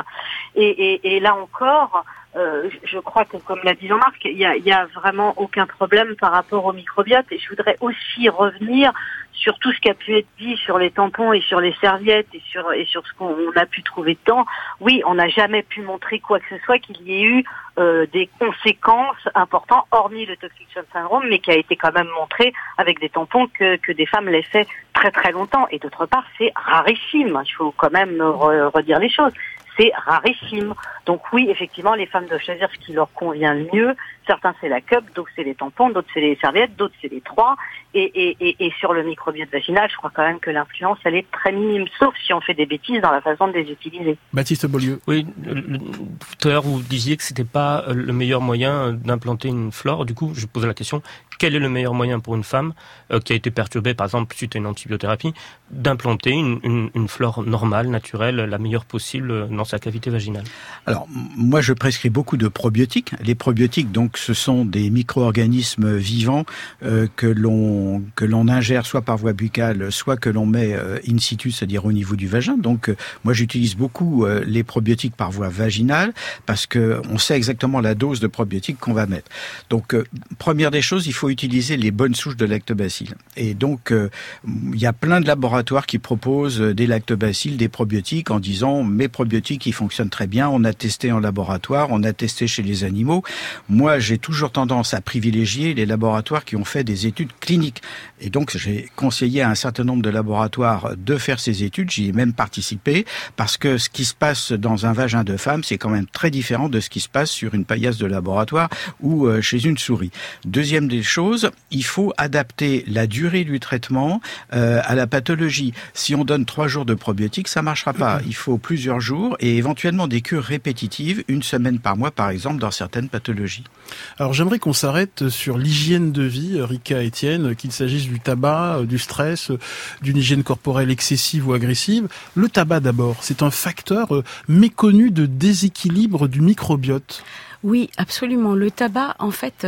Et, et, et là encore, euh, je- crois que comme l'a dit Jean-Marc, il y a, y a vraiment aucun problème par rapport au microbiote. Et je voudrais aussi revenir sur tout ce qui a pu être dit sur les tampons et sur les serviettes et sur et sur ce qu'on a pu trouver dedans. Oui, on n'a jamais pu montrer quoi que ce soit qu'il y ait eu euh, des conséquences importantes, hormis le toxic shock syndrome, mais qui a été quand même montré avec des tampons que, que des femmes laissaient très très longtemps. Et d'autre part, c'est rarissime. Il faut quand même re- redire les choses. C'est rarissime. Donc oui, effectivement, les femmes doivent choisir ce qui leur convient le mieux. Certains c'est la cup, d'autres c'est les tampons, d'autres c'est les serviettes, d'autres c'est les trois. Et, et, et, et sur le microbiote vaginal, je crois quand même que l'influence elle est très minime, sauf si on fait des bêtises dans la façon de les utiliser. Baptiste Beaulieu. Oui, le- tout à l'heure vous disiez que c'était pas euh, le meilleur moyen d'implanter une flore. Du coup, je posais la question quel est le meilleur moyen pour une femme euh, qui a été perturbée, par exemple, suite à une antibiothérapie, d'implanter une, une, une flore normale, naturelle, la meilleure possible euh, dans sa cavité vaginale? Alors, moi, je prescris beaucoup de probiotiques. Les probiotiques, donc, ce sont des micro-organismes vivants euh, que l'on que l'on ingère soit par voie buccale, soit que l'on met euh, in situ, c'est-à-dire au niveau du vagin. Donc, euh, moi, j'utilise beaucoup euh, les probiotiques par voie vaginale parce que on sait exactement la dose de probiotiques qu'on va mettre. Donc, euh, première des choses, il faut utiliser les bonnes souches de lactobacilles. Et donc, euh, il y a plein de laboratoires qui proposent des lactobacilles, des probiotiques, en disant mes probiotiques, ils fonctionnent très bien. On a testé en laboratoire, on a testé chez les animaux. Moi, j'ai toujours tendance à privilégier les laboratoires qui ont fait des études cliniques. Et donc, j'ai conseillé à un certain nombre de laboratoires de faire ces études. J'y ai même participé parce que ce qui se passe dans un vagin de femme, c'est quand même très différent de ce qui se passe sur une paillasse de laboratoire ou euh, chez une souris. Deuxième des choses, il faut adapter la durée du traitement euh, à la pathologie. Si on donne trois jours de probiotiques, ça marchera pas. Il faut plusieurs jours et éventuellement des cures répétitives, une semaine par mois par exemple, dans certaines pathologies. Alors j'aimerais qu'on s'arrête sur l'hygiène de vie, euh, Rika Etienne, qu'il s'agisse du tabac, euh, du stress, euh, d'une hygiène corporelle excessive ou agressive. Le tabac d'abord, c'est un facteur méconnu de déséquilibre du microbiote. Oui, absolument. Le tabac, en fait,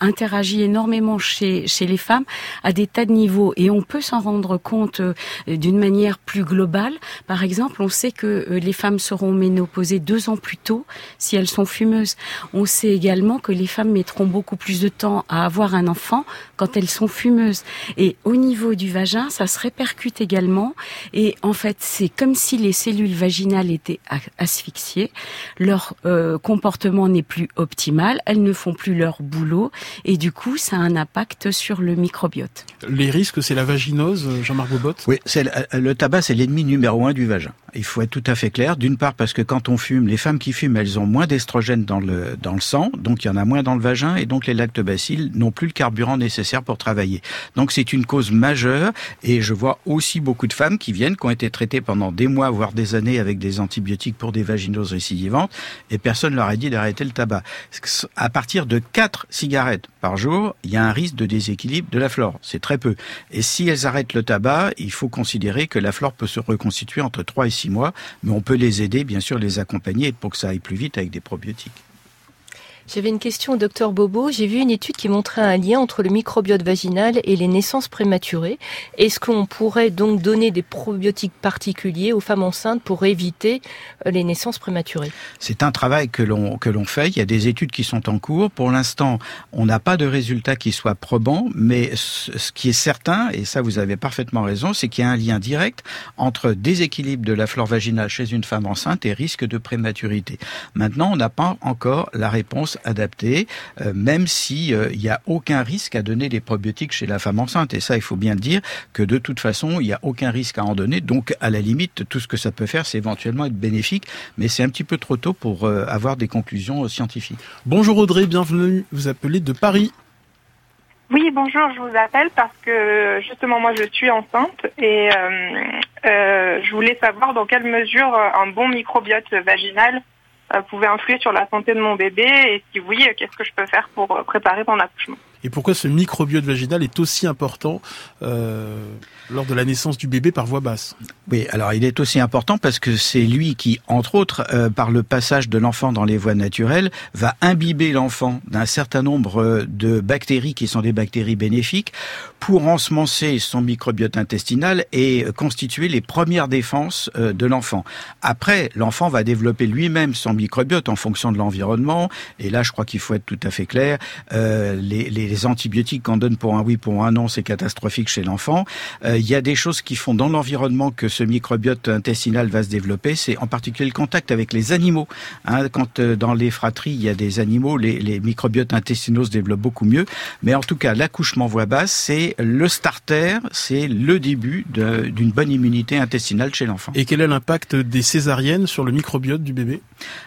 interagit énormément chez, chez les femmes à des tas de niveaux et on peut s'en rendre compte euh, d'une manière plus globale. Par exemple, on sait que euh, les femmes seront ménopausées deux ans plus tôt si elles sont fumeuses. On sait également que les femmes mettront beaucoup plus de temps à avoir un enfant quand elles sont fumeuses. Et au niveau du vagin, ça se répercute également Et en fait, c'est comme si les cellules vaginales étaient asphyxiées. Leur euh, comportement n'est plus optimal. Elles ne font plus leur boulot. Et du coup, ça a un impact sur le microbiote. Les risques, c'est la vaginose, Jean-Marc Bobot Oui, c'est le, tabac, c'est l'ennemi numéro un du vagin. Il faut être tout à fait clair. D'une part, parce que quand on fume, les femmes qui fument, elles ont moins d'estrogène dans le, dans le sang. Donc, il y en a moins dans le vagin. Et donc, les lactobacilles n'ont plus le carburant nécessaire pour travailler. Donc, c'est une cause majeure. Et je vois aussi beaucoup de femmes qui viennent, qui ont été traitées pendant des mois, voire des années avec des antibiotiques pour des vaginoses récidivantes. Et personne leur a dit d'arrêter le tabac. À partir de 4 cigarettes par jour, il y a un risque de déséquilibre de la flore. C'est très peu. Et si elles arrêtent le tabac, il faut considérer que la flore peut se reconstituer entre 3 et 6 mois. Mais on peut les aider, bien sûr, les accompagner pour que ça aille plus vite avec des probiotiques. J'avais une question au docteur Bobo. J'ai vu une étude qui montrait un lien entre le microbiote vaginal et les naissances prématurées. Est-ce qu'on pourrait donc donner des probiotiques particuliers aux femmes enceintes pour éviter euh, les naissances prématurées? C'est un travail que l'on que l'on fait. Il y a des études qui sont en cours. Pour l'instant, on n'a pas de résultats qui soient probants, mais ce qui est certain, et ça vous avez parfaitement raison, c'est qu'il y a un lien direct entre déséquilibre de la flore vaginale chez une femme enceinte et risque de prématurité. Maintenant, on n'a pas encore la réponse adapté, euh, même si euh, il n'y a aucun risque à donner des probiotiques chez la femme enceinte. Et ça, il faut bien le dire que de toute façon, il n'y a aucun risque à en donner. Donc, à la limite, tout ce que ça peut faire, c'est éventuellement être bénéfique, mais c'est un petit peu trop tôt pour euh, avoir des conclusions scientifiques. Bonjour Audrey, bienvenue. Vous appelez de Paris. Oui, bonjour, je vous appelle parce que justement moi je suis enceinte et je voulais savoir dans quelle mesure un bon microbiote vaginal euh, pouvait influer sur la santé de mon bébé. Et si oui, euh, qu'est-ce que je peux faire pour euh, préparer mon accouchement? Et pourquoi ce microbiote vaginal est aussi important euh, lors de la naissance du bébé par voie basse? Oui, alors il est aussi important parce que c'est lui qui, entre autres, euh, par le passage de l'enfant dans les voies naturelles, va imbiber l'enfant d'un certain nombre de bactéries qui sont des bactéries bénéfiques pour ensemencer son microbiote intestinal et constituer les premières défenses euh, de l'enfant. Après, l'enfant va développer lui-même son microbiote en fonction de l'environnement. Et là, je crois qu'il faut être tout à fait clair. Euh, les, les les antibiotiques qu'on donne pour un oui, pour un non, c'est catastrophique chez l'enfant. Euh, il y a des choses qui font dans l'environnement que ce microbiote intestinal va se développer. C'est en particulier le contact avec les animaux. Hein, quand euh, dans les fratries, il y a des animaux, les, les microbiotes intestinaux se développent beaucoup mieux. Mais en tout cas, l'accouchement voie basse, c'est le starter, c'est le début d'une bonne immunité intestinale chez l'enfant. Et quel est l'impact des césariennes sur le microbiote du bébé?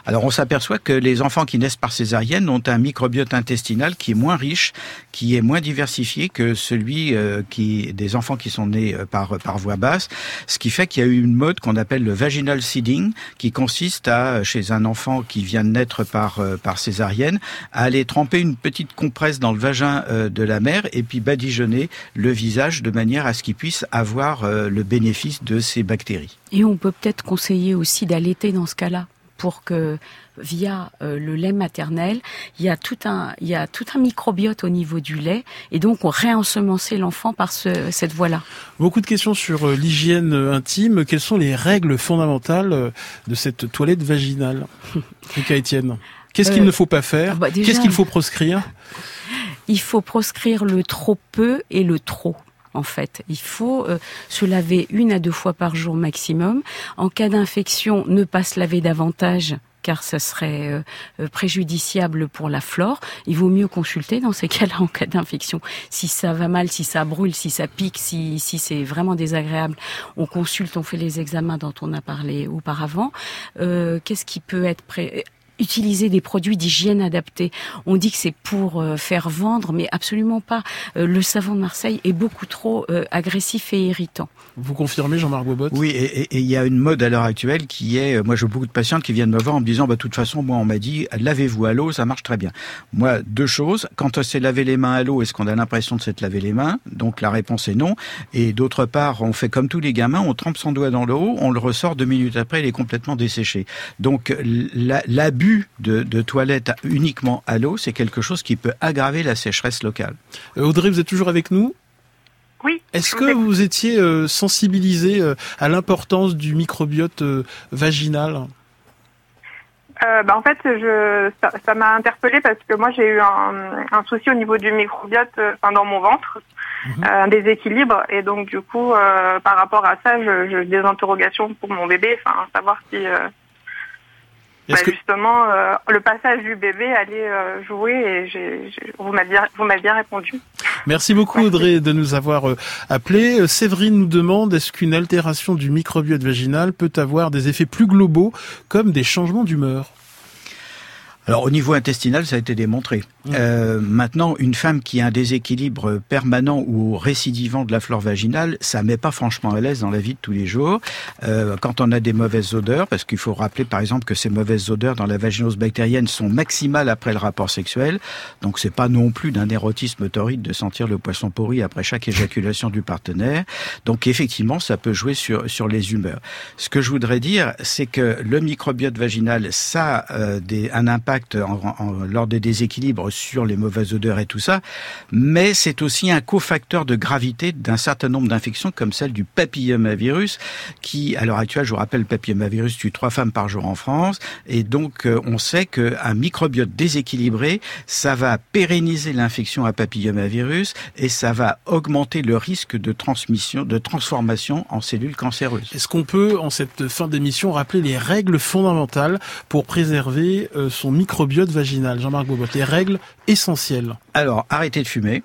Alors, on s'aperçoit que les enfants qui naissent par césarienne ont un microbiote intestinal qui est moins riche qui est moins diversifié que celui euh, des enfants qui sont nés euh, par par voie basse, ce qui fait qu'il y a eu une mode qu'on appelle le vaginal seeding, qui consiste à chez un enfant qui vient de naître par euh, par césarienne, à aller tremper une petite compresse dans le vagin de la mère et puis badigeonner le visage de manière à ce qu'il puisse avoir le bénéfice de ces bactéries. Et on peut peut-être conseiller aussi d'allaiter dans ce cas-là pour que via euh, le lait maternel, il y a tout un il y a tout un microbiote au niveau du lait et donc on réensemencer l'enfant par ce, cette voie-là. Beaucoup de questions sur euh, l'hygiène euh, intime. Quelles sont les règles fondamentales de cette toilette vaginale, Rika Etienne Qu'est-ce qu'il ne faut pas faire? bah, Qu'est-ce qu'il faut proscrire? Il faut proscrire le trop peu et le trop en fait. Il faut se laver une à deux fois par jour maximum. En cas d'infection, ne pas se laver davantage car ça serait euh, euh, préjudiciable pour la flore. Il vaut mieux consulter dans ces cas-là en cas d'infection. Si ça va mal, si ça brûle, si ça pique, si, si c'est vraiment désagréable, on consulte, on fait les examens dont on a parlé auparavant. Euh, Qu'est-ce qui peut être pré utiliser des produits d'hygiène adaptés. On dit que c'est pour euh, faire vendre, mais absolument pas. Euh, le savon de Marseille est beaucoup trop euh, agressif et irritant. Vous confirmez, Jean-Marc Bobot Oui, et il y a une mode à l'heure actuelle qui est, moi j'ai beaucoup de patientes qui viennent me voir en me disant, bah, de toute façon, moi on m'a dit, lavez-vous à l'eau, ça marche très bien. Moi, deux choses, quand on s'est lavé les mains à l'eau, est-ce qu'on a l'impression de s'être lavé les mains? Donc la réponse est non. Et d'autre part, on fait comme tous les gamins, on trempe son doigt dans l'eau, on le ressort deux minutes après, il est complètement desséché. Donc l'abus de, de toilettes uniquement à l'eau, c'est quelque chose qui peut aggraver la sécheresse locale. Euh, Audrey, vous êtes toujours avec nous? Oui. Est-ce que vous étiez euh, sensibilisé euh, à l'importance du microbiote vaginal? Euh, bah, en fait, je, ça, m'a interpellée parce que moi j'ai eu un, un souci au niveau du microbiote, enfin dans mon ventre, Mhm. un déséquilibre, et donc du coup, euh, par rapport à ça, je, je des interrogations pour mon bébé, enfin savoir si euh, bah, que- justement euh, le passage du bébé allait euh, jouer, et j'ai, j'ai- vous m'avez bien, vous m'avez bien répondu. Merci beaucoup Audrey de nous avoir euh, appelé. Séverine nous demande est-ce qu'une altération du microbiote vaginal peut avoir des effets plus globaux comme des changements d'humeur? Alors au niveau intestinal, ça a été démontré. Euh, maintenant, une femme qui a un déséquilibre permanent ou récidivant de la flore vaginale, ça met pas franchement à l'aise dans la vie de tous les jours. Euh, quand on a des mauvaises odeurs, parce qu'il faut rappeler par exemple que ces mauvaises odeurs dans la vaginose bactérienne sont maximales après le rapport sexuel, donc c'est pas non plus d'un érotisme torride de sentir le poisson pourri après chaque éjaculation du partenaire. Donc effectivement, ça peut jouer sur sur les humeurs. Ce que je voudrais dire, c'est que le microbiote vaginal, ça a euh, des, un impact en- lors des déséquilibres sur les mauvaises odeurs et tout ça, mais c'est aussi un cofacteur de gravité d'un certain nombre d'infections comme celle du papillomavirus, qui à l'heure actuelle, je vous rappelle, le papillomavirus tue trois femmes par jour en France, et donc euh, on sait qu'un microbiote déséquilibré, ça va pérenniser l'infection à papillomavirus et ça va augmenter le risque de transmission, de transformation en cellules cancéreuses. Est-ce qu'on peut, en cette fin d'émission, rappeler les règles fondamentales pour préserver euh, son microbiote vaginal Jean-Marc Bobot, les règles essentielles. Alors, arrêtez de fumer.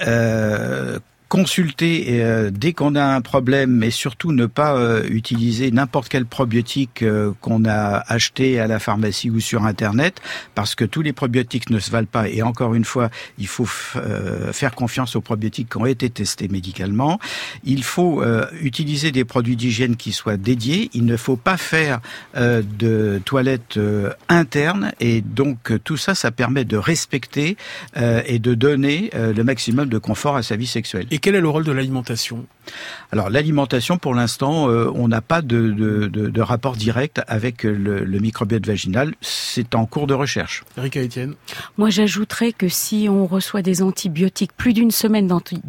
Euh, consulter euh, dès qu'on a un problème, mais surtout ne pas euh, utiliser n'importe quel probiotique euh, qu'on a acheté à la pharmacie ou sur Internet, parce que tous les probiotiques ne se valent pas. Et encore une fois, il faut euh, faire confiance aux probiotiques qui ont été testés médicalement. Il faut euh, utiliser des produits d'hygiène qui soient dédiés. Il ne faut pas faire euh, de toilettes internes. Et donc tout ça, ça permet de respecter et de donner le maximum de confort à sa vie sexuelle. Et quel est le rôle de l'alimentation? Alors l'alimentation, pour l'instant, euh, on n'a pas de, de, de, de rapport direct avec le, le microbiote vaginal. C'est en cours de recherche. Erika Etienne Moi, j'ajouterais que si on reçoit des antibiotiques, plus d'une semaine d'anti-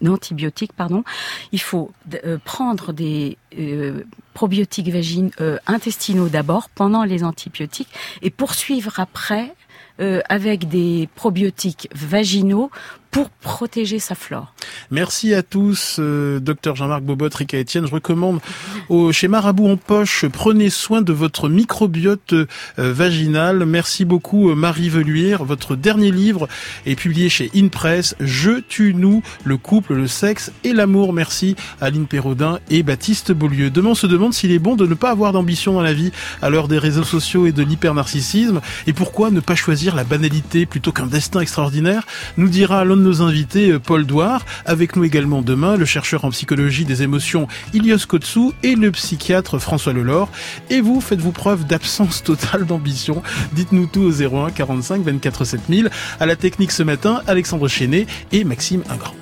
d'antibiotiques, pardon, il faut euh, prendre des euh, probiotiques vagin- euh, intestinaux d'abord, pendant les antibiotiques, et poursuivre après euh, avec des probiotiques vaginaux pour protéger sa flore. Merci à tous, euh, docteur Jean-Marc Bobot, Rika Etienne. Je recommande au, chez Marabout en poche, prenez soin de votre microbiote euh, vaginal. Merci beaucoup, euh, Marie Veluire. Votre dernier livre est publié chez InPress, Je tue nous, le couple, le sexe et l'amour. Merci Aline Perraudin et Baptiste Beaulieu. Demain, on se demande s'il est bon de ne pas avoir d'ambition dans la vie à l'heure des réseaux sociaux et de l'hypernarcissisme. Et pourquoi ne pas choisir la banalité plutôt qu'un destin extraordinaire Nous dira nos invités, euh, Paul Douard. Avec nous également demain, le chercheur en psychologie des émotions Ilios Kotsou et le psychiatre François Lelore. Et vous, faites-vous preuve d'absence totale d'ambition Dites-nous tout au 01 45 24 7000. À la technique ce matin, Alexandre Chenet et Maxime Ingrand.